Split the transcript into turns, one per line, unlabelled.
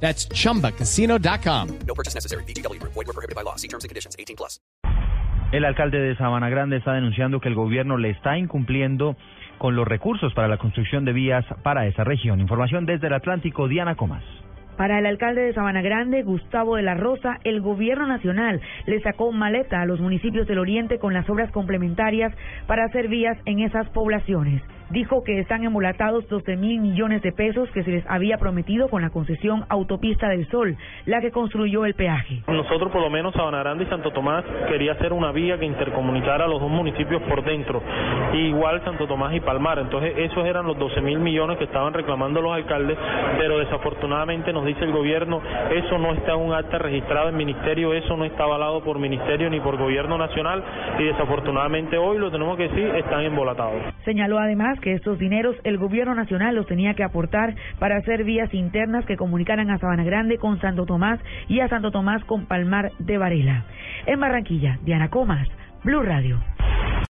That's chumbacasino.com.
No purchase necessary. BGW. Void were prohibited by law. See terms and conditions. 18 plus.
El alcalde de Sabana Grande está denunciando que el gobierno le está incumpliendo con los recursos para la construcción de vías para esa región. Información desde el Atlántico, Diana Comas.
Para el alcalde de Sabana Grande, Gustavo de la Rosa, el gobierno nacional le sacó maleta a los municipios del oriente con las obras complementarias para hacer vías en esas poblaciones. Dijo que están embolatados 12 mil millones de pesos que se les había prometido con la concesión Autopista del Sol, la que construyó el peaje.
Nosotros, por lo menos, Sabana Grande y Santo Tomás, quería hacer una vía que intercomunicara los dos municipios por dentro. igual Santo Tomás y Palmar. Entonces, esos eran los 12 mil millones que estaban reclamando los alcaldes, pero desafortunadamente nos dice el gobierno, eso no está en un acta registrado en ministerio, eso no está avalado por ministerio ni por gobierno nacional y desafortunadamente hoy lo tenemos que decir, están embolatados.
Señaló que estos dineros el gobierno nacional los tenía que aportar para hacer vías internas que comunicaran a Sabana Grande con Santo Tomás y a Santo Tomás con Palmar de Varela. En Barranquilla, Diana Comas, Blue Radio.